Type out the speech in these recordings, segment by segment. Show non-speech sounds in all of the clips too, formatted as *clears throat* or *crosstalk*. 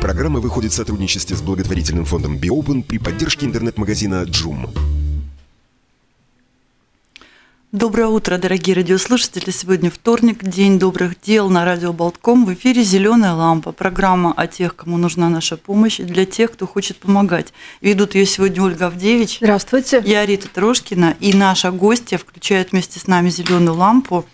Программа выходит в сотрудничестве с благотворительным фондом Биопен при поддержке интернет-магазина Джум. Доброе утро, дорогие радиослушатели. Сегодня вторник, день добрых дел на радио Болтком. В эфире «Зеленая лампа». Программа о тех, кому нужна наша помощь, и для тех, кто хочет помогать. Ведут ее сегодня Ольга Авдевич. Здравствуйте. Я Рита Трошкина. И наша гостья включает вместе с нами «Зеленую лампу»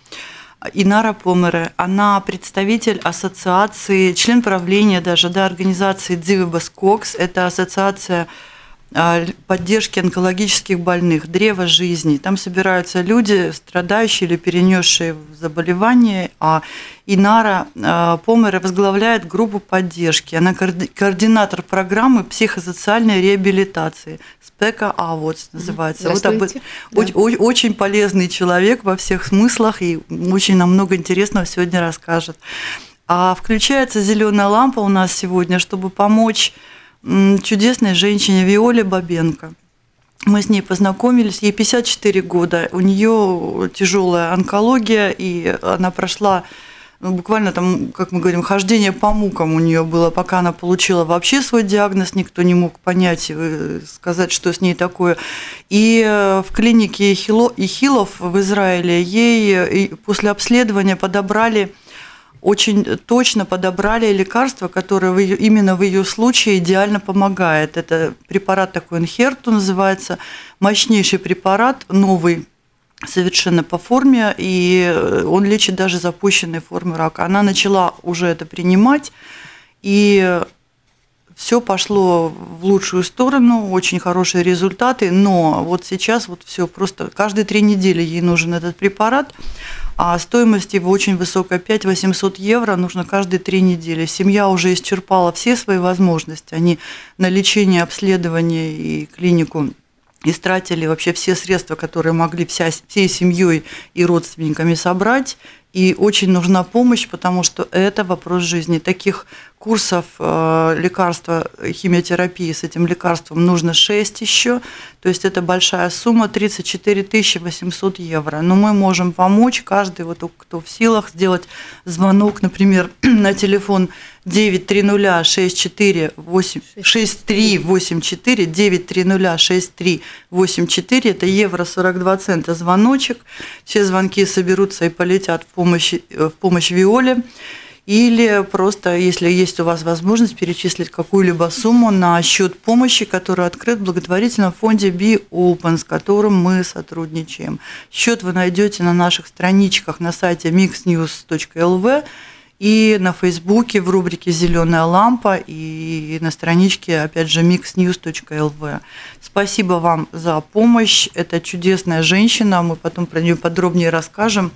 Инара Помере. Она представитель ассоциации, член правления даже, да, организации Дзивибас Кокс. Это ассоциация поддержки онкологических больных, древо жизни. Там собираются люди, страдающие или перенесшие заболевания, а Инара а, Помера возглавляет группу поддержки. Она координатор программы психосоциальной реабилитации. Спека Аводс называется. Вот об... да. Очень полезный человек во всех смыслах и очень нам много интересного сегодня расскажет. А включается зеленая лампа у нас сегодня, чтобы помочь чудесной женщине Виоле Бабенко. Мы с ней познакомились, ей 54 года, у нее тяжелая онкология, и она прошла ну, буквально там, как мы говорим, хождение по мукам у нее было, пока она получила вообще свой диагноз, никто не мог понять, э, сказать, что с ней такое. И э, в клинике Ихилов в Израиле ей э, после обследования подобрали очень точно подобрали лекарство, которое в ее, именно в ее случае идеально помогает. Это препарат такой Инхерту называется, мощнейший препарат, новый совершенно по форме, и он лечит даже запущенные формы рака. Она начала уже это принимать, и все пошло в лучшую сторону, очень хорошие результаты, но вот сейчас вот все просто каждые три недели ей нужен этот препарат а стоимость его очень высокая, 5 800 евро нужно каждые три недели. Семья уже исчерпала все свои возможности, они на лечение, обследование и клинику истратили вообще все средства, которые могли вся, всей семьей и родственниками собрать, и очень нужна помощь, потому что это вопрос жизни. Таких курсов э, лекарства, химиотерапии с этим лекарством нужно 6 еще. То есть это большая сумма, 34 800 евро. Но мы можем помочь, каждый, вот, кто в силах, сделать звонок, например, *clears throat* на телефон 930 64 6384 930 6384 это евро 42 цента звоночек. Все звонки соберутся и полетят в помощь, в помощь Виоле. Или просто, если есть у вас возможность, перечислить какую-либо сумму на счет помощи, который открыт в благотворительном фонде Be Open, с которым мы сотрудничаем. Счет вы найдете на наших страничках на сайте mixnews.lv и на Фейсбуке в рубрике «Зеленая лампа» и на страничке, опять же, mixnews.lv. Спасибо вам за помощь. Это чудесная женщина, мы потом про нее подробнее расскажем.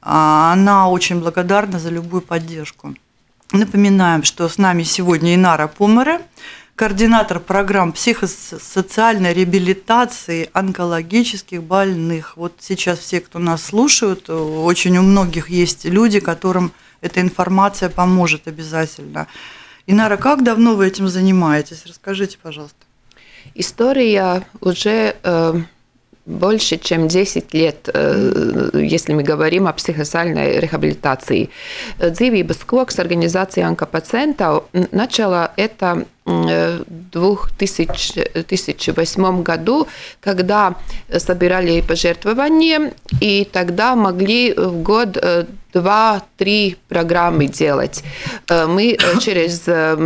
А, она очень благодарна за любую поддержку. Напоминаем, что с нами сегодня Инара Помере, координатор программ психосоциальной реабилитации онкологических больных. Вот сейчас все, кто нас слушают, очень у многих есть люди, которым эта информация поможет обязательно. Инара, как давно вы этим занимаетесь? Расскажите, пожалуйста. История уже э, больше, чем 10 лет, э, если мы говорим о психосоциальной рехабилитации. Dzīvības koks организация онкопациентов начала это в 2008 году, когда собирали пожертвования, и тогда могли в год э, два-три программы делать. Э, мы э, *laughs* через... То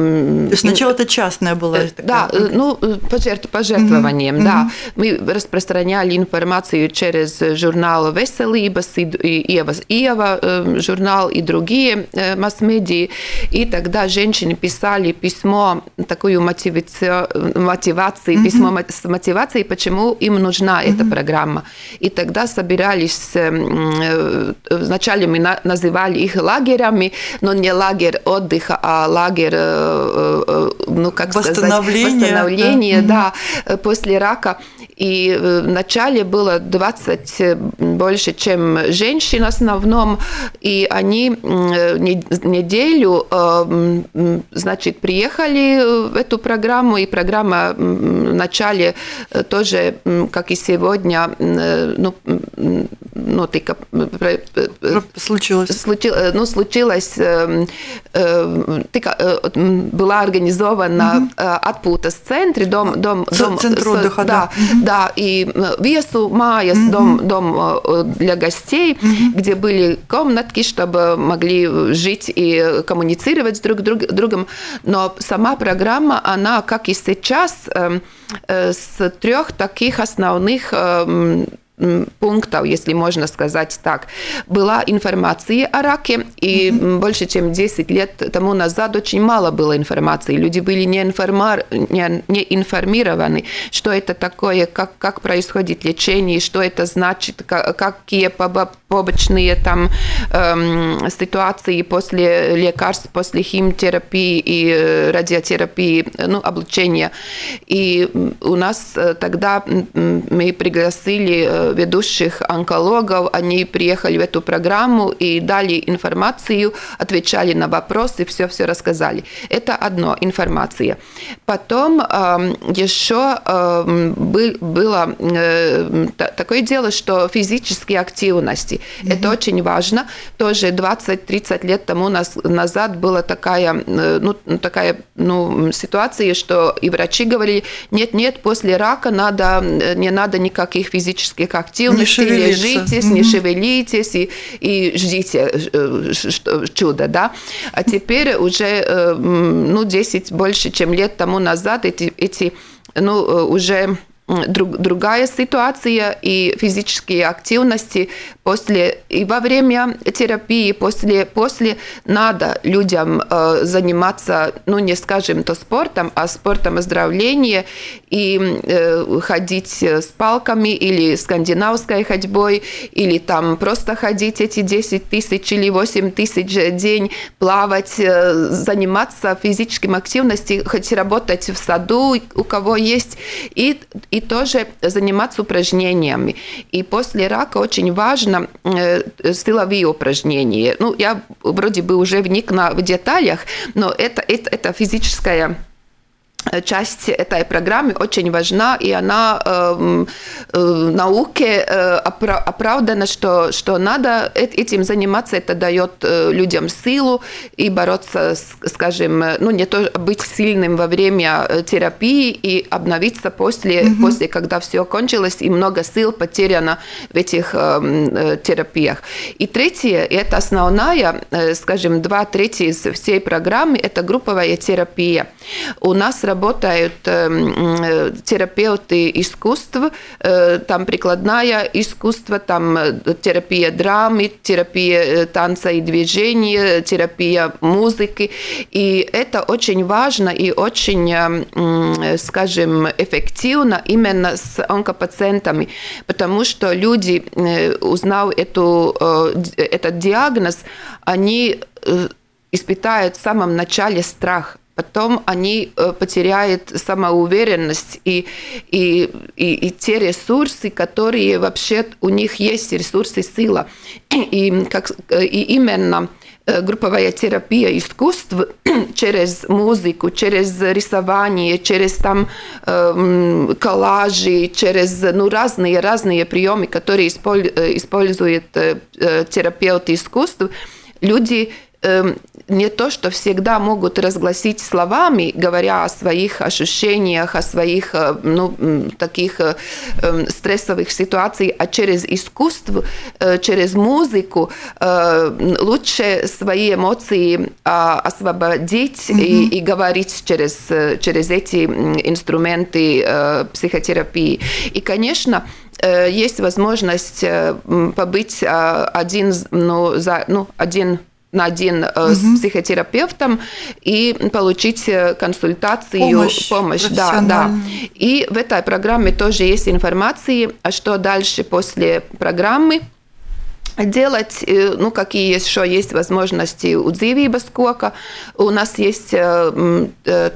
есть сначала это частная была? Да, ну, пожертв, пожертвованием, mm-hmm. да. Мы распространяли информацию через журнал «Веселības», и Ева, Иова журнал и другие масс-медии. И тогда женщины писали письмо такую мотивацию, мотивации, mm-hmm. письмо с мотивацией, почему им нужна mm-hmm. эта программа. И тогда собирались, вначале мы называли их лагерями, но не лагерь отдыха, а лагерь, ну как восстановление, сказать, восстановление, да, да после рака. И вначале было 20 больше, чем женщин в основном, и они неделю, значит, приехали в эту программу, и программа в начале тоже, как и сегодня, ну, ну, тика, случилось. Случи, ну, случилось, тика, была организована mm-hmm. отпута с центре, дом, дом, дом, Центр отдыха, да, да, mm-hmm. да, и весу Майяс, mm-hmm. дом, дом для гостей, mm-hmm. где были комнатки, чтобы могли жить и коммуницировать с друг, друг другом, но сама программа, она, как и сейчас, с трех таких основных пунктов, если можно сказать так, была информация о раке, и mm-hmm. больше чем 10 лет тому назад очень мало было информации. Люди были не, информар... не, не информированы, что это такое, как, как происходит лечение, что это значит, как, какие побочные там эм, ситуации после лекарств, после химиотерапии и э, радиотерапии, ну, облучения. И у нас э, тогда мы пригласили э, ведущих онкологов, они приехали в эту программу и дали информацию, отвечали на вопросы, все-все рассказали. Это одно, информация. Потом э, еще э, был, было э, такое дело, что физические активности. Mm-hmm. Это очень важно. Тоже 20-30 лет тому назад была такая, э, ну, такая ну, ситуация, что и врачи говорили, нет-нет, после рака надо, э, не надо никаких физических активности, не лежитесь, угу. не шевелитесь и, и ждите э, чуда, да. А теперь уже, э, ну, 10 больше, чем лет тому назад эти, эти ну, э, уже друг, другая ситуация и физические активности после и во время терапии, после, после надо людям э, заниматься, ну не скажем то спортом, а спортом оздоровления и э, ходить с палками или скандинавской ходьбой, или там просто ходить эти 10 тысяч или 8 тысяч в день, плавать, э, заниматься физическим активностью, хоть работать в саду, у кого есть, и, и тоже заниматься упражнениями. И после рака очень важно э, силовые упражнения. Ну, я вроде бы уже вникла в деталях, но это, это, это физическая часть этой программы очень важна, и она э, э, науке э, оправдана, что, что надо этим заниматься, это дает э, людям силу и бороться, с, скажем, ну не то быть сильным во время э, терапии и обновиться после, mm-hmm. после когда все кончилось, и много сил потеряно в этих э, э, терапиях. И третье, это основная, э, скажем, два трети из всей программы, это групповая терапия. У нас работают эм, э, терапевты искусств, э, там прикладная искусство, там э, терапия драмы, терапия танца и движения, терапия музыки. И это очень важно и очень, скажем, эффективно именно с онкопациентами, потому что люди, узнав эту, этот диагноз, они испытают в самом начале страх потом они э, потеряют самоуверенность и, и, и, и те ресурсы, которые вообще у них есть, ресурсы сила. И, как, и именно э, групповая терапия искусств *clears throat* через музыку, через рисование, через там э, коллажи, через ну, разные разные приемы, которые э, используют э, терапевты искусств, люди Эм, не то, что всегда могут разгласить словами, говоря о своих ощущениях, о своих э, ну, таких э, эм, стрессовых ситуациях, а через искусство, э, через музыку лучше свои эмоции а, освободить mm-hmm. и, и говорить через, через эти инструменты психотерапии. И, конечно, есть возможность побыть один, ну, за, ну, один на один угу. с психотерапевтом и получить э, консультацию, помощь, помощь да, да. И в этой программе тоже есть информация, а что дальше после программы. Делать, ну, какие еще есть возможности у dzīvības кока. У нас есть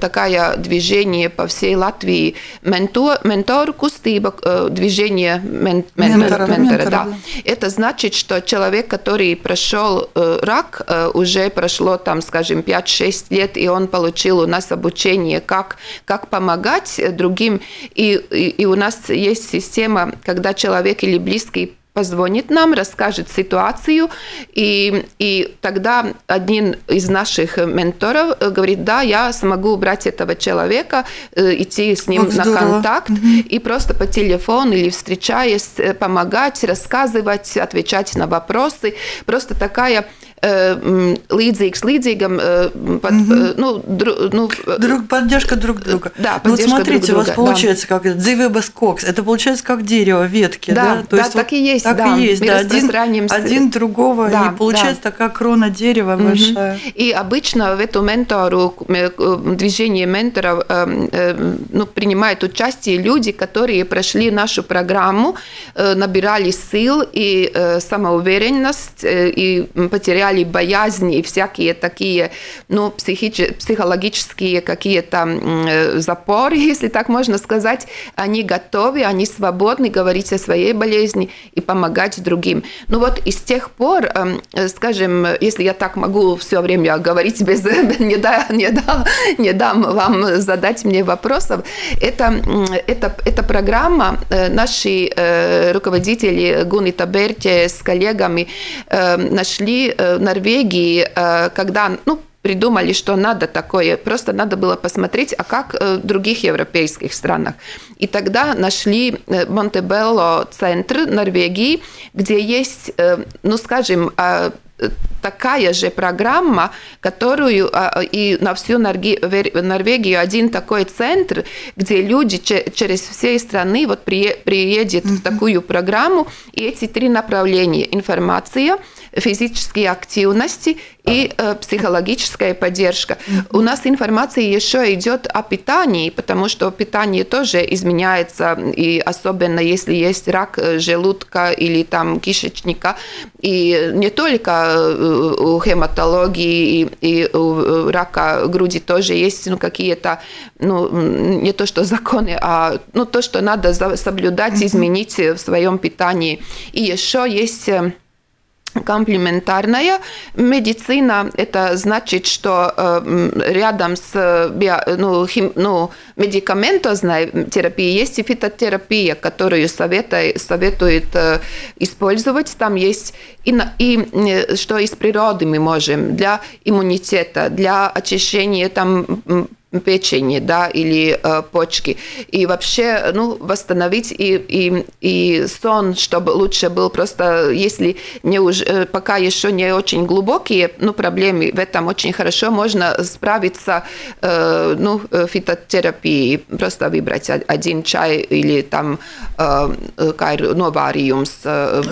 такая движение по всей Латвии, ментор, ментору кустыба, движение мен, ментора, ментора, ментора, да. Это значит, что человек, который прошел рак, уже прошло там, скажем, 5-6 лет, и он получил у нас обучение, как, как помогать другим. И, и, и у нас есть система, когда человек или близкий позвонит нам, расскажет ситуацию, и, и тогда один из наших менторов говорит, да, я смогу брать этого человека, э, идти с ним Ох, на контакт, угу. и просто по телефону или встречаясь, э, помогать, рассказывать, отвечать на вопросы. Просто такая līdzīgs līdzīgam, под, угу. ну, дру, ну, друг, поддержка друг друга. Да, поддержка ну, смотрите, друг друга. у вас получается да. как это, дзивебас кокс, это получается как дерево, ветки, да? Да, То да есть, так вот, и есть, так да. и есть, да, один, один другого, да, и получается да. такая крона дерева угу. большая. И обычно в эту ментору, движение менторов, ну, принимают участие люди, которые прошли нашу программу, набирали сил и самоуверенность, и потеряли потеряли боязни и всякие такие, ну, психи- психологические какие-то э, запоры, *laughs* если так можно сказать, они готовы, они свободны говорить о своей болезни и помогать другим. Ну вот и с тех пор, эм, скажем, если я так могу все время говорить без *laughs* не, да, не, да, не дам вам задать мне вопросов, это, это, эта программа, э, наши э, руководители Гунита Берте с коллегами нашли Норвегии, э, когда, ну, придумали, что надо такое, просто надо было посмотреть, а как э, в других европейских странах. И тогда нашли э, Монтебелло центр Норвегии, где есть, ну, скажем, такая же программа, которую и на всю Норвегию один такой центр, где люди через все страны вот приедут в такую программу, и эти три направления – информация – физические активности и э, психологическая поддержка. У нас информация еще идет о питании, потому что питание тоже изменяется, и особенно если есть рак э, желудка или там кишечника, и не только э, у хематологии и, и у рака груди тоже есть ну, какие-то, ну, не то что законы, а ну, то, что надо соблюдать, изменить в своем питании. И еще есть Комплементарная медицина – это значит, что э, рядом с био, ну, хим, ну, медикаментозной терапией есть и фитотерапия, которую советует, советует э, использовать. Там есть и, и э, что из природы мы можем для иммунитета, для очищения там, печени, да, или э, почки. И вообще, ну, восстановить и, и, и сон, чтобы лучше был. Просто, если не уж, э, пока еще не очень глубокие, ну, проблемы в этом очень хорошо можно справиться, э, ну, э, фитотерапией, просто выбрать один чай или там э, новариумс, э,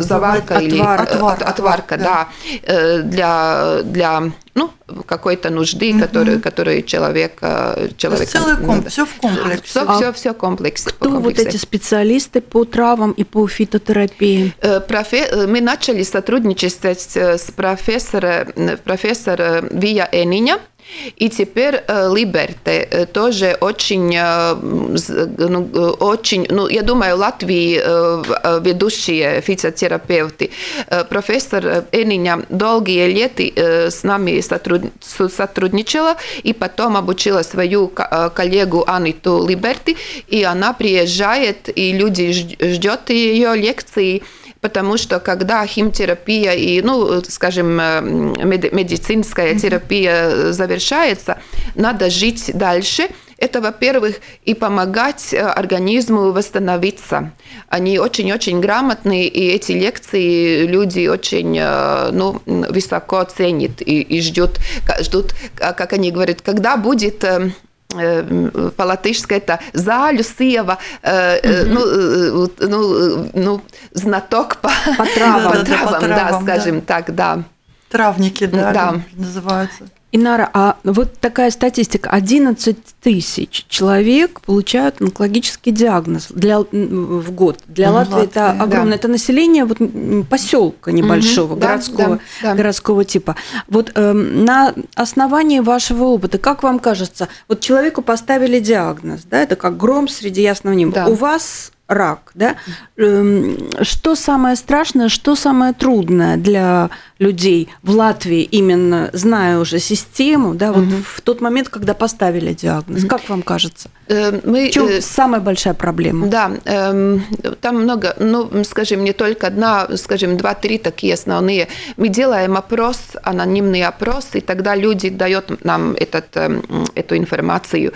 заварка отвар, или отвар, отварка, отварка, да, да. Э, для, для ну, какой-то нужды, mm-hmm. который, который человек... Э, человек целый комп, все в комплексе. Все, а все, все комплекс. Кто вот эти специалисты по травам и по фитотерапии? Э, профе... Э, мы начали сотрудничать с профессором, профессором Вия Эниня, и теперь Либерте тоже очень, ну, очень, ну, я думаю, Латвии ведущие физиотерапевты. Профессор Эниня долгие лета с нами сотрудничала и потом обучила свою коллегу Аниту Либерти, и она приезжает, и люди ждет ее лекции, Потому что когда химтерапия и, ну, скажем, э, медицинская терапия завершается, надо жить дальше. Это, во-первых, и помогать э, организму восстановиться. Они очень-очень грамотные, и эти лекции люди очень э, ну, высоко ценят и, и ждут, ждут, как они говорят, когда будет по-латышски это «зāļu sieva», mm-hmm. ну, ну, ну, знаток по, по травам, *laughs* по травам, да, по травам, да, скажем да. так, да. Травники, да, да. называются. Инара, а вот такая статистика. 11 тысяч человек получают онкологический диагноз для, в год. Для ну, Латвии, Латвии это огромное. Да. Это население вот, поселка небольшого, угу, городского, да, да, городского типа. Вот э, на основании вашего опыта, как вам кажется, вот человеку поставили диагноз, да, это как гром среди ясного неба. Да. У вас рак, да? Эм, что самое страшное, что самое трудное для людей в Латвии, именно зная уже систему, да, вот угу. в тот момент, когда поставили диагноз, угу. как вам кажется? Э, мы, в чем э, самая большая проблема? Да, э, там много, ну, скажем, не только одна, скажем, два-три такие основные. Мы делаем опрос, анонимный опрос, и тогда люди дают нам этот, э, эту информацию.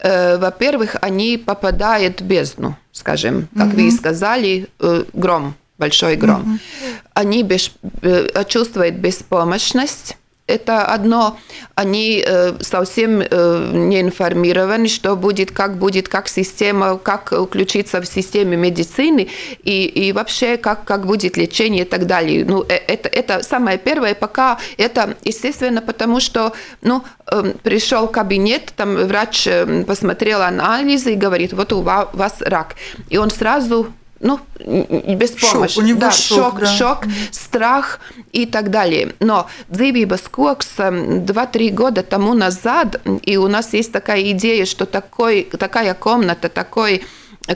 Э, во-первых, они попадают в бездну скажем, как угу. вы сказали, э, гром, большой гром. Угу. Они без, э, чувствуют беспомощность. Это одно, они э, совсем не информированы, что будет, как будет, как система, как включиться в системе медицины и, и вообще, как, как будет лечение и так далее. Ну, это, это самое первое, пока это, естественно, потому что ну, эм, пришел кабинет, там врач посмотрел анализы и говорит, вот у вас рак. И он сразу ну, без помощи. Шок, у него да, шок, шок, да. шок страх и так далее. Но dzīvības koks 2-3 года тому назад, и у нас есть такая идея, что такой, такая комната, такой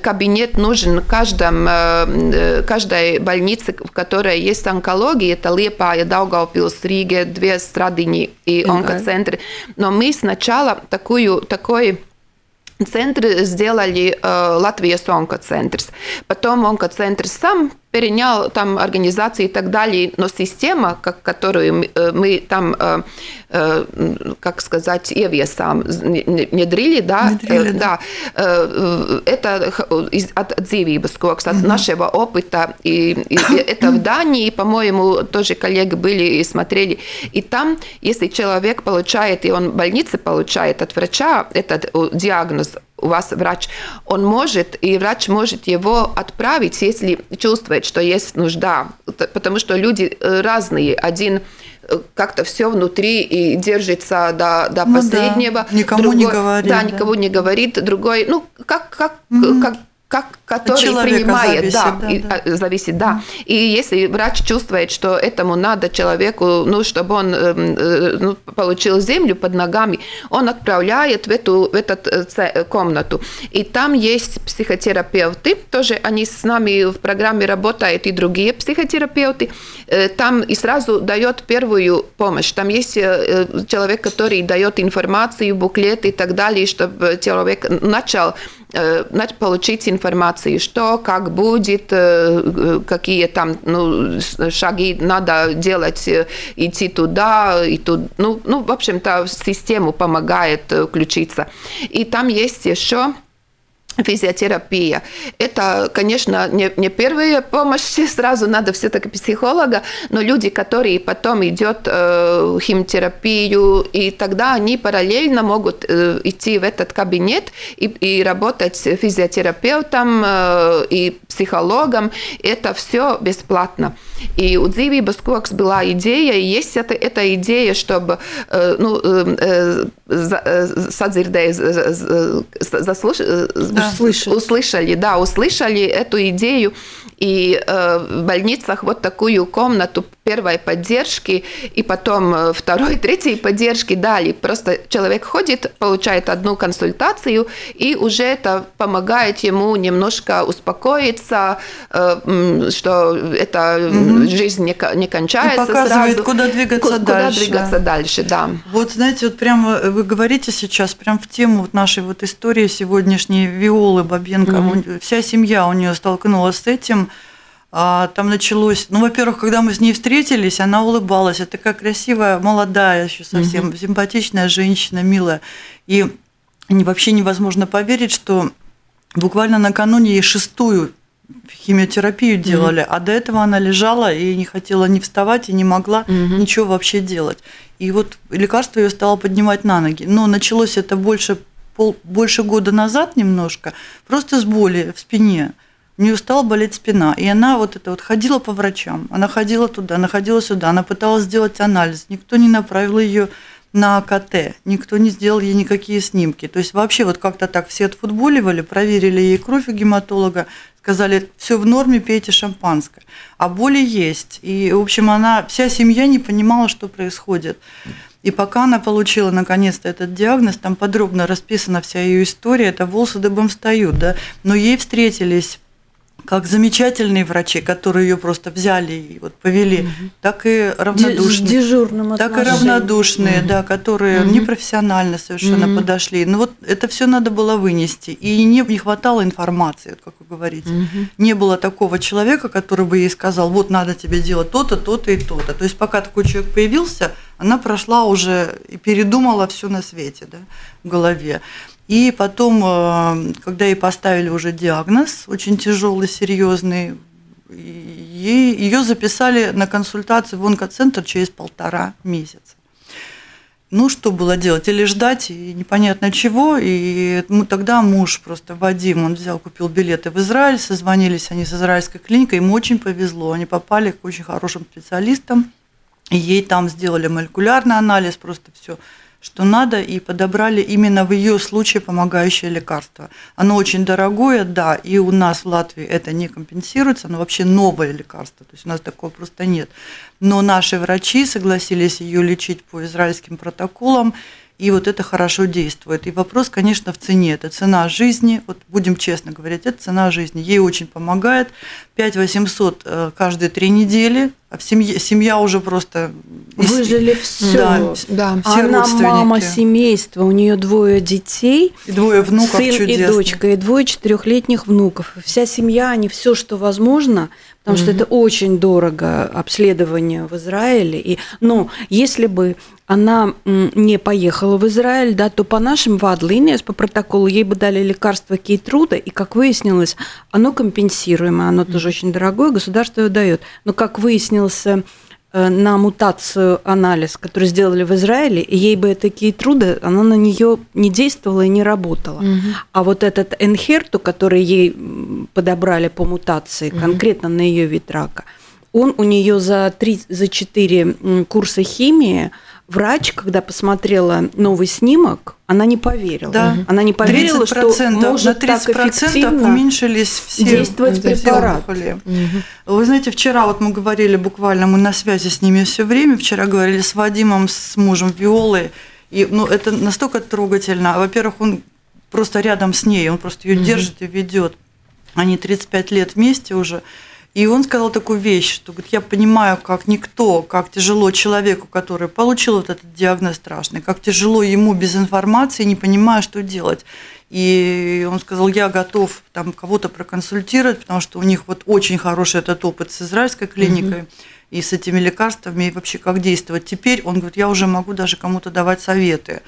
кабинет нужен каждом, э, каждой больнице, в которой есть онкология. Это Лепая, Даугавпилс, Риге, две страдыни и онкоцентры. Но мы сначала такую, такой центры сделали э, Латвия онкоцентрс. Потом онкоцентр сам перенял там организации и так далее, но система, как, которую мы, э, там, э, э, как сказать, ieviesām, внедрили, да, внедрили, да, да. это от dzīvības koks, от угу. нашего опыта, и, и *coughs* это в Дании, по-моему, тоже коллеги были и смотрели, и там, если человек получает, и он в больнице получает от врача этот диагноз, у вас врач, он может, и врач может его отправить, если чувствует, что есть нужда, потому что люди э, разные. Один э, как-то все внутри и держится до, до ну последнего. Да. Никому другой, не говорит. Да, никому да. не говорит. Другой, ну, как, как, угу. как как, который принимает, зависит, да, да, да. А, зависит, да. И если врач чувствует, что этому надо человеку, ну, чтобы он эм, э, ну, получил землю под ногами, он отправляет в эту в эту э, комнату. И там есть психотерапевты, тоже они с нами в программе работают и другие психотерапевты. Э, там и сразу дает первую помощь. Там есть человек, который дает информацию, буклеты и так далее, чтобы человек начал получить информацию, что, как будет, какие там ну, шаги надо делать, идти туда и тут. Ну, ну в общем-то, систему помогает включиться. И там есть еще *laughs* физиотерапия. Это, конечно, не, не первая помощь, *laughs* сразу надо все-таки психолога, но люди, которые потом идет э, химиотерапию, и тогда они параллельно могут э, идти в этот кабинет и, и работать физиотерапевтом э, и психологом. Это все бесплатно. И у Dzīvības koks была идея, и есть эта, эта идея, чтобы э, ну, э, э, садзирдей, заслушать, да услышали. услышали, да, услышали эту идею. И э, в больницах вот такую комнату первой поддержки, и потом второй, *laughs* третьей поддержки дали. Просто человек ходит, получает одну консультацию, и уже это помогает ему немножко успокоиться, э, что эта угу. жизнь не, не кончается и показывает, сразу. куда двигаться куда дальше. Куда двигаться дальше, да. Вот знаете, вот прямо вы говорите сейчас прям в тему вот нашей вот истории сегодняшней Виолы Бабенко. Угу. Вся семья у нее столкнулась с этим. А, там началось, ну, во-первых, когда мы с ней встретились, она улыбалась, это такая красивая, молодая, еще совсем угу. симпатичная женщина, милая. И вообще невозможно поверить, что буквально накануне ей шестую химиотерапию делали, угу. а до этого она лежала и не хотела ни вставать и не могла угу. ничего вообще делать. И вот лекарство ее стало поднимать на ноги. Но началось это больше, пол, больше года назад немножко, просто с боли в спине у нее стала болеть спина, и она вот это вот ходила по врачам, она ходила туда, она ходила сюда, она пыталась сделать анализ, никто не направил ее на АКТ, никто не сделал ей никакие снимки. То есть вообще вот как-то так все отфутболивали, проверили ей кровь у гематолога, сказали, все в норме, пейте шампанское. А боли есть. И, в общем, она, вся семья не понимала, что происходит. И пока она получила наконец-то этот диагноз, там подробно расписана вся ее история, это волосы дыбом встают, да, но ей встретились как замечательные врачи, которые ее просто взяли и вот повели, угу. так и равнодушные. Дежурным Так и равнодушные, угу. да, которые угу. непрофессионально совершенно угу. подошли. Ну вот это все надо было вынести. И не, не хватало информации, как вы говорите. Угу. Не было такого человека, который бы ей сказал, вот надо тебе делать то-то, то-то и то-то. То есть пока такой человек появился, она прошла уже и передумала все на свете да, в голове. И потом, э, когда ей поставили уже диагноз, очень тяжелый, серьезный, ее записали на консультацию в онкоцентр через полтора месяца. Ну, что было делать? Или ждать, и непонятно чего. И ну, тогда муж просто, Вадим, он взял, купил билеты в Израиль, созвонились они с израильской клиникой, им очень повезло. Они попали к очень хорошим специалистам, и ей там сделали молекулярный анализ, просто все что надо, и подобрали именно в ее случае помогающее лекарство. Оно очень дорогое, да, и у нас в Латвии это не компенсируется, оно вообще новое лекарство, то есть у нас такого просто нет. Но наши врачи согласились ее лечить по израильским протоколам, и вот это хорошо действует. И вопрос, конечно, в цене. Это цена жизни. Вот будем честно говорить, это цена жизни. Ей очень помогает. 5 800 э, каждые три недели. А в семья уже просто... Выжили все. Да, да. Все Она мама семейства, у нее двое детей. И двое внуков сын чудесных. и дочка, и двое четырехлетних внуков. Вся семья, они все, что возможно, потому mm-hmm. что это очень дорого обследование в Израиле. И, но если бы она не поехала в Израиль, да, то по нашим вадлиниям, по протоколу, ей бы дали лекарство Кейтруда, и, как выяснилось, оно компенсируемое, оно тоже очень дорогое, государство его дает. Но, как выяснился э, на мутацию анализ, который сделали в Израиле, и ей бы это Кейтруда, она на нее не действовала и не работала. Угу. А вот этот Энхерту, который ей подобрали по мутации, угу. конкретно на ее вид рака, он у нее за, 3, за 4 курса химии врач, когда посмотрела новый снимок, она не поверила. Да. Она не поверила, что может на 30% так эффективно уменьшились все действовать препарат. Угу. Вы знаете, вчера вот мы говорили буквально, мы на связи с ними все время, вчера говорили с Вадимом, с мужем Виолой, и ну, это настолько трогательно. Во-первых, он просто рядом с ней, он просто ее угу. держит и ведет. Они 35 лет вместе уже. И он сказал такую вещь, что говорит, я понимаю, как никто, как тяжело человеку, который получил вот этот диагноз страшный, как тяжело ему без информации, не понимая, что делать. И он сказал, я готов там кого-то проконсультировать, потому что у них вот очень хороший этот опыт с израильской клиникой. Угу и с этими лекарствами, и вообще как действовать. Теперь он говорит, я уже могу даже кому-то давать советы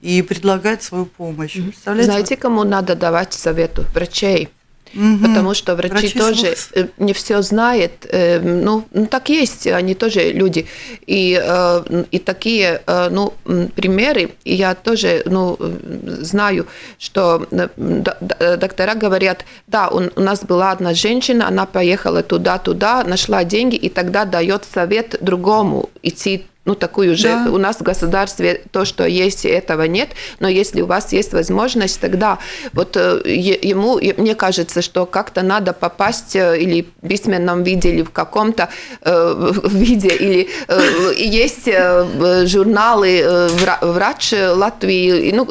и предлагать свою помощь. Знаете, кому надо давать совету? Врачей. Угу. Потому что врачи, врачи тоже слов. Э, не все знают. Э, ну, ну, так есть, они тоже люди. И, э, и такие ну, примеры, я тоже ну, знаю, что доктора говорят, да, у нас была одна женщина, она поехала туда-туда, нашла деньги, и тогда дает совет другому идти ну, такую же. Да. У нас в государстве то, что есть, этого нет. Но если у вас есть возможность, тогда вот э, ему, мне кажется, что как-то надо попасть э, или в письменном виде, или в каком-то э, виде, или э, есть э, журналы э, «Врач Латвии». Ну,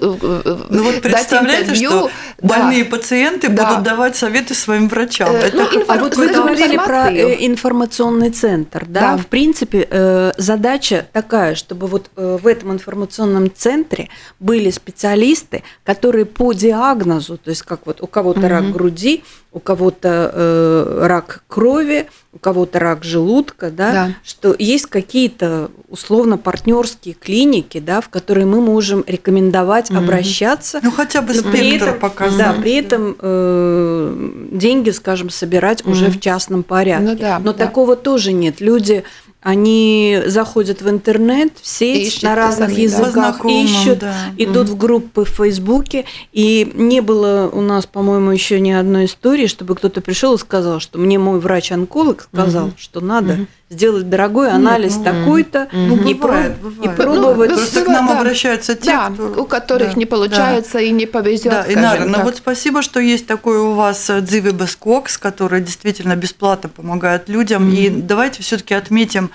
ну вот представляете, что больные да. пациенты да. будут давать советы своим врачам. Э, Это... ну, а вот вы говорили про информационный центр. Да? да. В принципе, задача такая, чтобы вот э, в этом информационном центре были специалисты, которые по диагнозу, то есть как вот у кого-то угу. рак груди, у кого-то э, рак крови, у кого-то рак желудка, да, да. что есть какие-то условно партнерские клиники, да, в которые мы можем рекомендовать угу. обращаться. Ну хотя бы спектр показать. Да, при этом э, деньги, скажем, собирать угу. уже в частном порядке. Ну, да, Но да. такого тоже нет. Люди они заходят в интернет, в сеть ищут на разных сами, языках, да. ищут, да. идут mm в группы в Фейсбуке. И не было у нас, по-моему, еще ни одной истории, чтобы кто-то пришел и сказал, что мне мой врач-онколог сказал, mm что надо mm сделать дорогой анализ ну, такой-то ну, и, бывает, и пробовать. Ну, просто к нам да. обращаются те, да, кто... у которых да, не получается да. и не повезет. Да, Инара, ну вот спасибо, что есть такой у вас Дзиви Бескокс, который действительно бесплатно помогает людям. Mm-hmm. И давайте все-таки отметим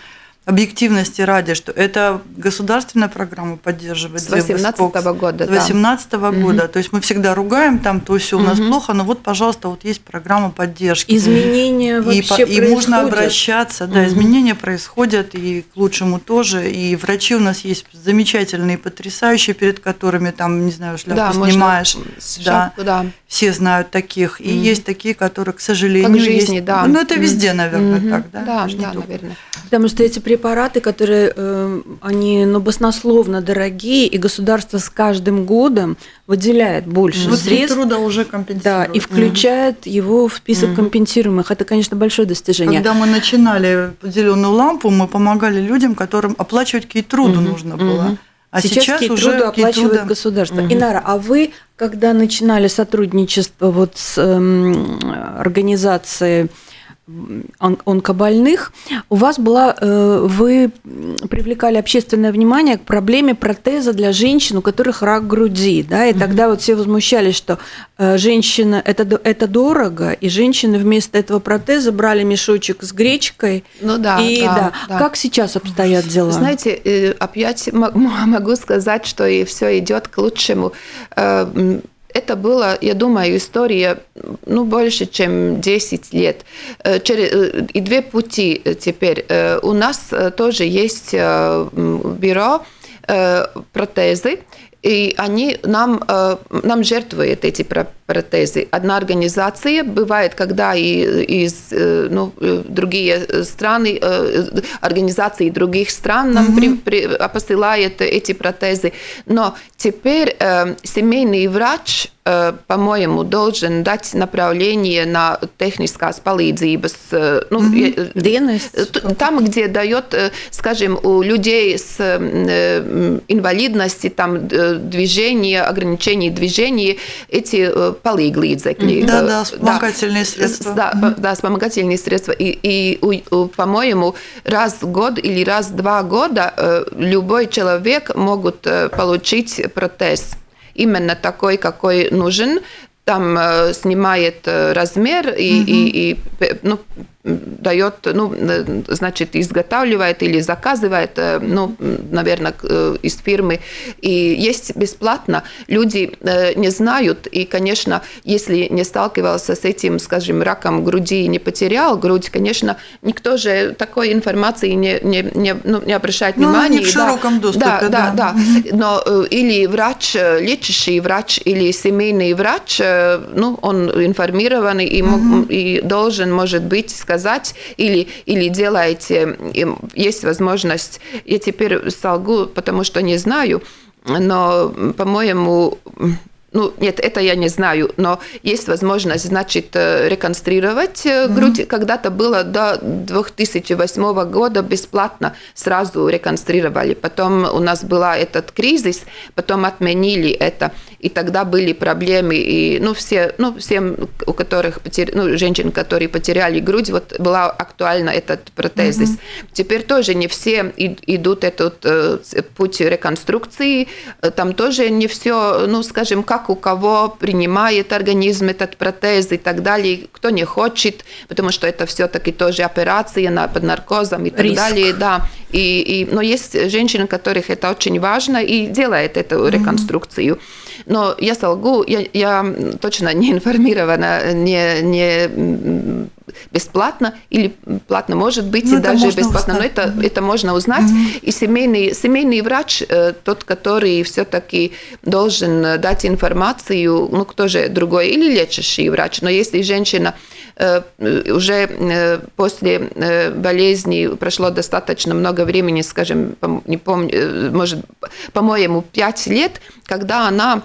объективности ради, что это государственная программа поддерживает. С 18 -го года. С 18 -го да. года. То есть мы всегда ругаем там, то все у нас угу. плохо, но вот, пожалуйста, вот есть программа поддержки. Изменения вообще И, и можно обращаться, да, угу. изменения происходят и к лучшему тоже. И врачи у нас есть замечательные, потрясающие, перед которыми там, не знаю, шляпу да, снимаешь. Да. Шапку, да. Все знают таких. И угу. есть такие, которые, к сожалению, как жизни, есть. Да. Ну, это везде, наверное, угу. так, да? Да, да, наверное. Потому что эти препараты, которые э, они ну, баснословно дорогие, и государство с каждым годом выделяет больше вот средств. труда уже компенсирует. Да, и включает угу. его в список угу. компенсируемых. Это, конечно, большое достижение. Когда мы начинали зеленую лампу, мы помогали людям, которым оплачивать кейтруду угу. нужно было. Угу. А сейчас, сейчас кейтруду уже оплачивает кейтруда... государство. Угу. Инара, а вы, когда начинали сотрудничество вот с эм, организацией онкобольных, у вас была, э, вы привлекали общественное внимание к проблеме протеза для женщин, у которых рак груди, да, и тогда вот все возмущались, что э, женщина, это, это дорого, и женщины вместо этого протеза брали мешочек с гречкой. Ну да, и, да, да. да. Как сейчас обстоят дела? Знаете, э, опять *laughs* могу сказать, что и все идет к лучшему это было, я думаю, история ну, больше, чем 10 лет. И две пути теперь. У нас тоже есть бюро протезы, и они нам, нам жертвуют эти протезы. Одна организация, бывает, когда и из ну, другие страны, организации других стран нам mm-hmm. при, при, посылают эти протезы. Но теперь семейный врач по-моему, должен дать направление на техническое palīdzības, ну, mm-hmm. там, где дает, скажем, у людей с инвалидностью, там движение, ограничение движения, эти palīglīdzekļi. Да, да, вспомогательные да, средства. Да, да, вспомогательные средства. И, и по-моему, раз в год или раз в два года любой человек может получить протез именно такой, какой нужен, там э, снимает размер и, угу. и, и ну, дает, ну, значит, изготавливает или заказывает, ну, наверное, из фирмы. И есть бесплатно. Люди не знают, и, конечно, если не сталкивался с этим, скажем, раком груди и не потерял грудь, конечно, никто же такой информации не, не, не, ну, не обращает ну, внимания. Не в широком да, доступе, да. Да, да. да. Но или врач, лечащий врач, или семейный врач, ну, он информированный и, угу. и должен, может быть, сказать или, или делаете, есть возможность, я теперь солгу, потому что не знаю, но, по-моему, ну, нет, это я не знаю, но есть возможность, значит, реконструировать mm-hmm. грудь. Когда-то было до 2008 года бесплатно, сразу реконструировали. Потом у нас был этот кризис, потом отменили это, и тогда были проблемы, и, ну, все, ну, всем, у которых, потер... ну, женщин, которые потеряли грудь, вот была актуальна этот протезис. Mm-hmm. Теперь тоже не все идут этот э, путь реконструкции, там тоже не все, ну, скажем, как как у кого принимает организм этот протез и так далее, кто не хочет, потому что это все-таки тоже операция на, под наркозом и так Риск. далее. Да. И, и, но есть женщины, которых это очень важно и делает эту реконструкцию. Но я солгу, я, я точно не информирована, не, не бесплатно или платно может быть ну, и даже бесплатно, узнать. но это, это можно узнать. Mm-hmm. И семейный, семейный врач, тот, который все-таки должен дать информацию, ну кто же другой, или лечащий врач, но если женщина уже после болезни прошло достаточно много времени, скажем, не помню, может, по-моему, 5 лет, когда она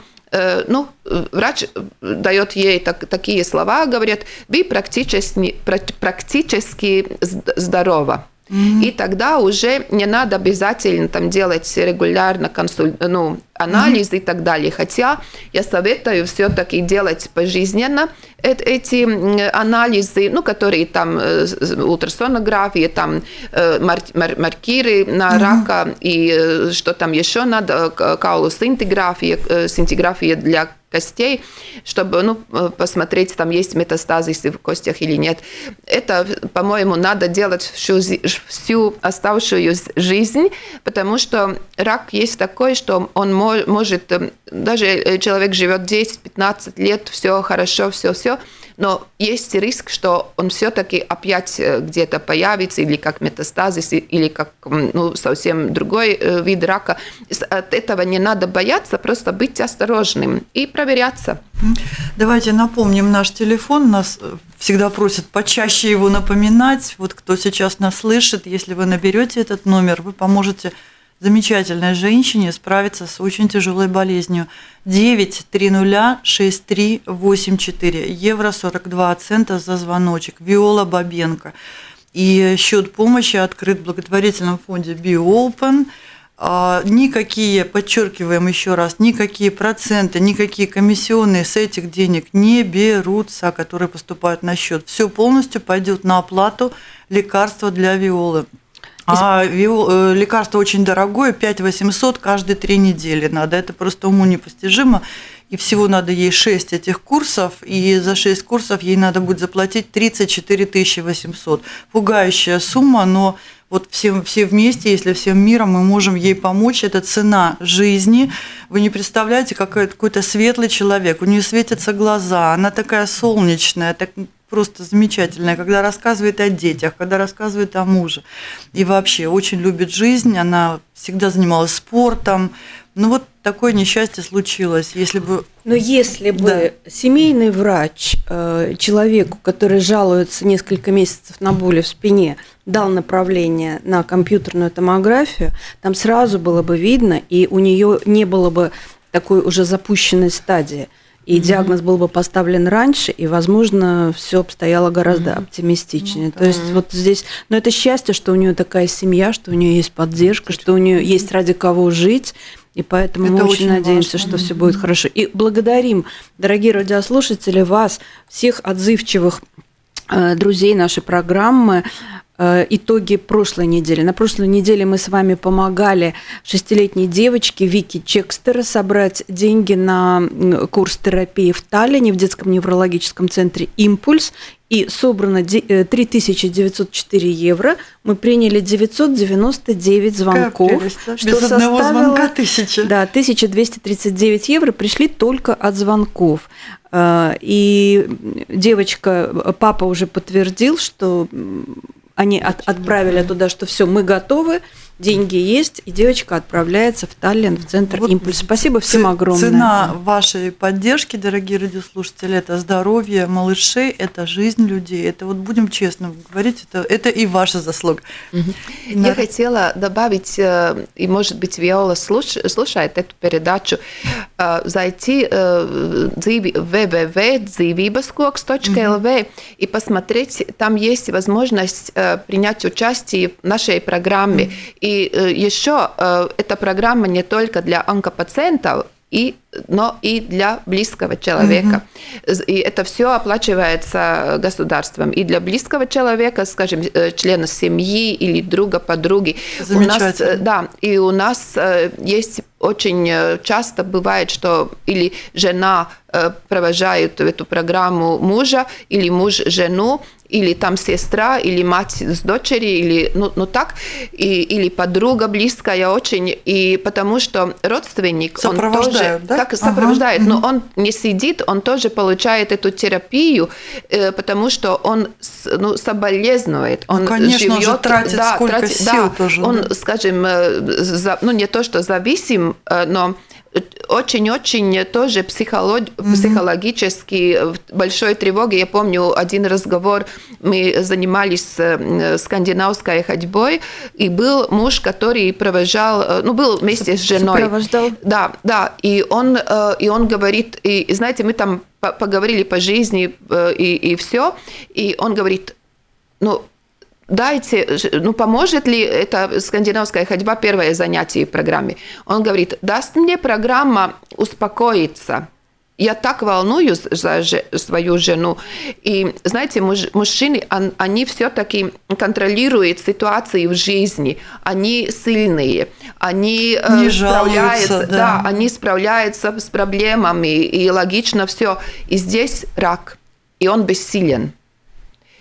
ну, врач дает ей так, такие слова, говорят, вы практически, практически здорова. Mm-hmm. И тогда уже не надо обязательно там делать регулярно консуль... ну, анализы mm-hmm. и так далее. Хотя я советую все-таки делать пожизненно эти анализы, ну, которые там ультрасонография, там маркиры на mm-hmm. рака и что там еще надо, каулу синтеграфия, синтеграфия для костей, чтобы ну, посмотреть, там есть метастазы в костях или нет. Это, по-моему, надо делать всю, всю оставшуюся жизнь, потому что рак есть такой, что он может, даже человек живет 10-15 лет, все хорошо, все-все, но есть риск, что он все-таки опять э, где-то появится, или как метастазис, или как ну, совсем другой э, вид рака. От этого не надо бояться, просто быть осторожным и проверяться. Давайте напомним наш телефон. Нас э, всегда просят почаще его напоминать. Вот кто сейчас нас слышит, если вы наберете этот номер, вы поможете замечательной женщине справиться с очень тяжелой болезнью. 9306384, евро 42 цента за звоночек. Виола Бабенко. И счет помощи открыт в благотворительном фонде BioOpen. А, никакие, подчеркиваем еще раз, никакие проценты, никакие комиссионные с этих денег не берутся, которые поступают на счет. Все полностью пойдет на оплату лекарства для Виолы. А э, лекарство очень дорогое, 5 800 каждые три недели надо. Это просто уму непостижимо. И всего надо ей 6 этих курсов, и за 6 курсов ей надо будет заплатить 34 800. Пугающая сумма, но вот все, все вместе, если всем миром мы можем ей помочь, это цена жизни. Вы не представляете, какой, какой-то светлый человек, у нее светятся глаза, она такая солнечная, так, просто замечательная, когда рассказывает о детях, когда рассказывает о муже. И вообще очень любит жизнь, она всегда занималась спортом. Ну вот такое несчастье случилось, если бы... Но если бы да. семейный врач э, человеку, который жалуется несколько месяцев на боли в спине, дал направление на компьютерную томографию, там сразу было бы видно, и у нее не было бы такой уже запущенной стадии – и диагноз был бы поставлен раньше, и, возможно, все обстояло гораздо mm-hmm. оптимистичнее. Mm-hmm. То есть вот здесь, но это счастье, что у нее такая семья, что у нее есть поддержка, что у нее есть ради кого жить. И поэтому это мы очень, очень надеемся, важно. что все будет хорошо. И благодарим, дорогие радиослушатели, вас, всех отзывчивых э, друзей нашей программы. Э, итоги прошлой недели. На прошлой неделе мы с вами помогали шестилетней девочке Вики Чекстера собрать деньги на курс терапии в Таллине в детском неврологическом центре «Импульс». И собрано 3904 э, евро. Мы приняли 999 звонков. Да? что Без одного звонка тысяча. Да, 1239 евро пришли только от звонков. Э, и девочка, папа уже подтвердил, что они от, отправили туда, что все, мы готовы, деньги есть, и девочка отправляется в Таллин, в центр вот «Импульс». Спасибо всем огромное. Цена вашей поддержки, дорогие радиослушатели, это здоровье малышей, это жизнь людей. Это вот будем честно говорить, это, это и ваша заслуга. Угу. Я хотела добавить, э, и, может быть, Виола слушает эту передачу, э, зайти в www.dzīvībaskoks.lv и посмотреть, там есть возможность э, принять участие в нашей программе. Угу и э, еще э, эта программа не только для онкопациентов, и, но и для близкого человека. Mm-hmm. И это все оплачивается государством. И для близкого человека, скажем, э, члена семьи или друга, подруги. У нас, да, и у нас есть очень часто бывает, что или жена провожает эту программу мужа, или муж жену, или там сестра, или мать с дочерью, или ну, ну так, и, или подруга близкая очень, и потому что родственник, он тоже да? как сопровождает, ага. но он не сидит, он тоже получает эту терапию, э, потому что он ну, соболезнует, он ну, конечно, живет, он же тратит да, сколько тратит, сил да, тоже. Он, да. скажем, э, за, ну не то что зависим, э, но очень-очень тоже психолог, mm-hmm. психологически в большой тревоге. Я помню один разговор, мы занимались э, скандинавской ходьбой, и был муж, который провожал, э, ну, был вместе с женой. Сопровождал? Да, да, и он, э, и он говорит, и знаете, мы там поговорили по жизни и, и все, и он говорит, ну, дайте, ну, поможет ли эта скандинавская ходьба первое занятие в программе? Он говорит, даст мне программа успокоиться, я так волнуюсь за свою жену. И, знаете, мужчины, они все-таки контролируют ситуации в жизни. Они сильные. Они э, Не справляются. Да. да, они справляются с проблемами. И логично все. И здесь рак. И он бессилен.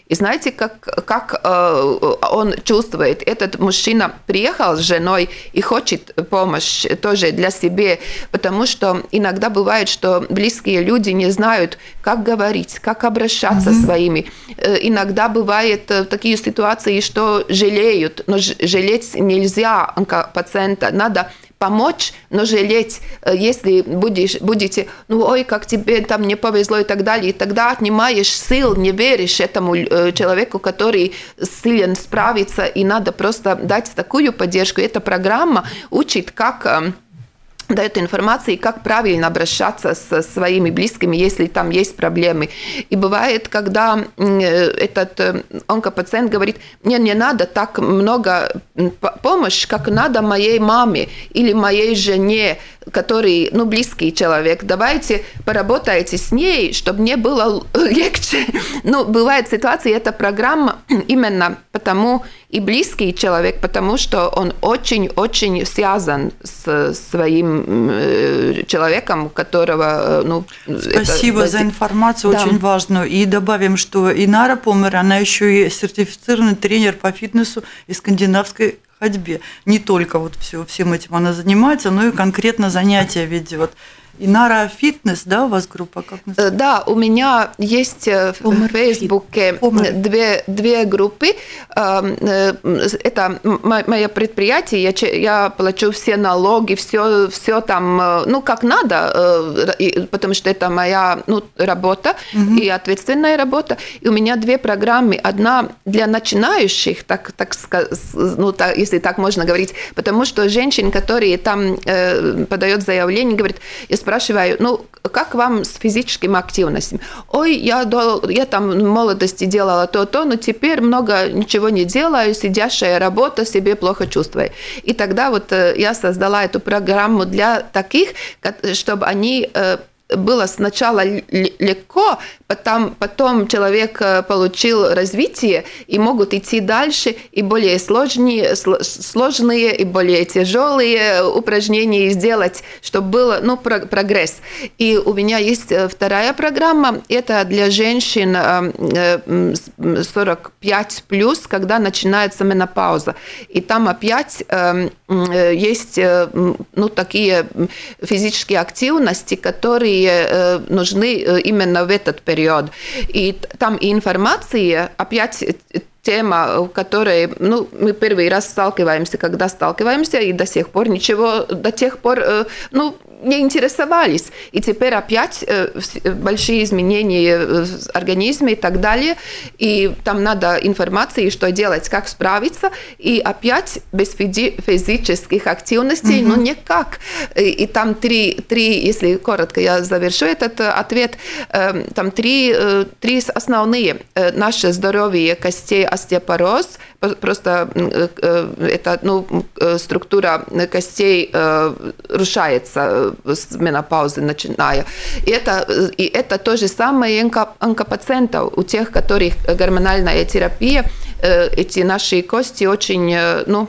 И знаете, как, как э, он чувствует? Этот мужчина приехал с женой и хочет помощь тоже для себя, потому что иногда бывает, что близкие люди не знают, как говорить, как обращаться mm-hmm. своими. Э, иногда бывают э, такие ситуации, что жалеют, но жалеть нельзя пациента, надо помочь, но жалеть, э, если будешь, будете, ну, ой, как тебе там не повезло и так далее, и тогда отнимаешь сил, не веришь этому э, человеку, который силен справиться, и надо просто дать такую поддержку. Эта программа учит, как эм, дает информации, как правильно обращаться со своими близкими, если там есть проблемы. И бывает, когда этот э, онкопациент говорит, мне не надо так много помощи, как надо моей маме или моей жене, который, ну, близкий человек, давайте поработайте с ней, чтобы мне было *laughs* легче. Ну, бывает ситуация, эта программа *clears throat* именно потому и близкий человек, потому что он очень-очень связан с своим э, человеком, которого, э, ну... Спасибо это... за информацию, да. очень важную. И добавим, что Инара Помер, она еще и сертифицированный тренер по фитнесу из скандинавской ходьбе. Не только вот все, всем этим она занимается, но и конкретно занятия ведет. Инара Фитнес, да, у вас группа? Как называется? Э, да, у меня есть э, в Фейсбуке две, две группы. Эм, э, это мое предприятие, я, я плачу все налоги, все, все там, ну, как надо, потому что это моя ну, работа угу. и ответственная работа. И у меня две программы. Одна для начинающих, так, так ну, так, если так можно говорить, потому что женщин, которые там подают заявление, говорят, я спрашиваю, ну, как вам с физическим активностью? Ой, я, я там в молодости делала то-то, но теперь много ничего не делаю, сидящая работа, себе плохо чувствую. И тогда вот э, я создала эту программу для таких, чтобы они э, было сначала легко, потом, потом человек э, получил развитие и могут идти дальше и более сложные, сложные и более тяжелые упражнения сделать, чтобы был ну, прогресс. И у меня есть э, вторая программа, это для женщин 45 э, плюс, когда начинается менопауза. И там опять есть ну, такие физические активности, которые нужны именно в этот период. И там информация, опять тема, в которой ну, мы первый раз сталкиваемся, когда сталкиваемся, и до сих пор ничего, до тех пор, ну, не интересовались. И теперь опять э, большие изменения в организме и так далее. И там надо информации, что делать, как справиться. И опять без физических активностей, mm-hmm. ну никак. И, и там три, три, если коротко я завершу этот э, ответ, там три, э, три основные. Наше здоровье костей, остеопороз, просто это ну, структура костей рушается с менопаузы начиная. И это, и это то же самое онкопациентов, у тех, которых гормональная терапия, э, эти наши кости очень, э, ну,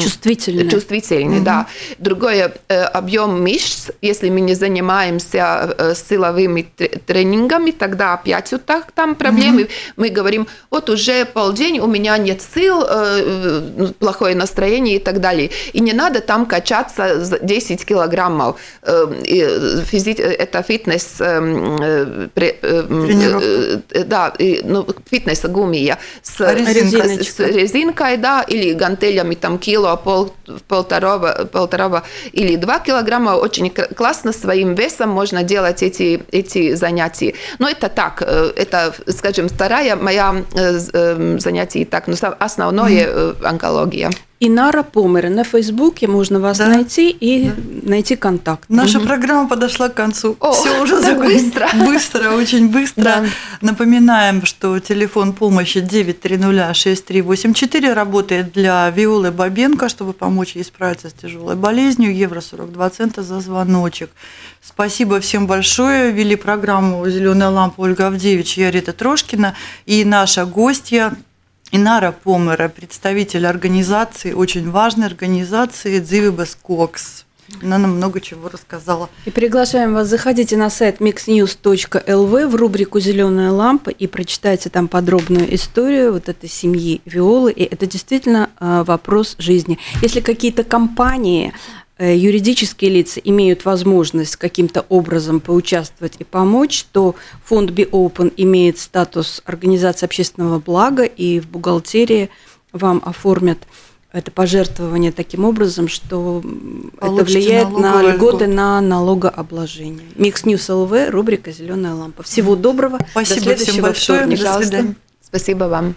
Чувствительный. Чувствительный, угу. да. Другой э, объем мышц, если мы не занимаемся э, силовыми тренингами, тогда опять вот так там проблемы. Угу. Мы говорим, вот уже полдень, у меня нет сил, э, ну, плохое настроение и так далее. И не надо там качаться 10 килограммов. Это фитнес... Да, ну, фитнес гумия с, с резинкой, да, или гантелями там кило, пол, полторого, полторого или два килограмма. Очень классно своим весом можно делать эти, эти занятия. Но это так, э, это, скажем, вторая моя э, э, занятие, так, но основное mm. онкология. Инара Помера. На Фейсбуке можно вас да. найти и да. найти контакт. Наша угу. программа подошла к концу. О, Все *laughs* уже так быстро. *laughs* Быстро, очень быстро. Да. Напоминаем, что телефон помощи 9306384 работает для Виолы Бабенко, чтобы помочь ей справиться с тяжелой болезнью. Евро 42 цента за звоночек. Спасибо всем большое. Вели программу «Зеленая лампа» Ольга Авдевич и Арита Трошкина. И наша гостья Инара Помера, представитель организации, очень важной организации Дзивибас Кокс. Она нам много чего рассказала. И приглашаем вас, заходите на сайт mixnews.lv в рубрику «Зеленая лампа» и прочитайте там подробную историю вот этой семьи Виолы. И это действительно а, вопрос жизни. Если какие-то компании юридические лица имеют возможность каким-то образом поучаствовать и помочь, то фонд Be Open имеет статус организации общественного блага, и в бухгалтерии вам оформят это пожертвование таким образом, что Получите это влияет на льготы на налогообложение. Mix News LV, рубрика «Зеленая лампа». Всего доброго. Спасибо До всем большое. Вторника. До свидания. Спасибо вам.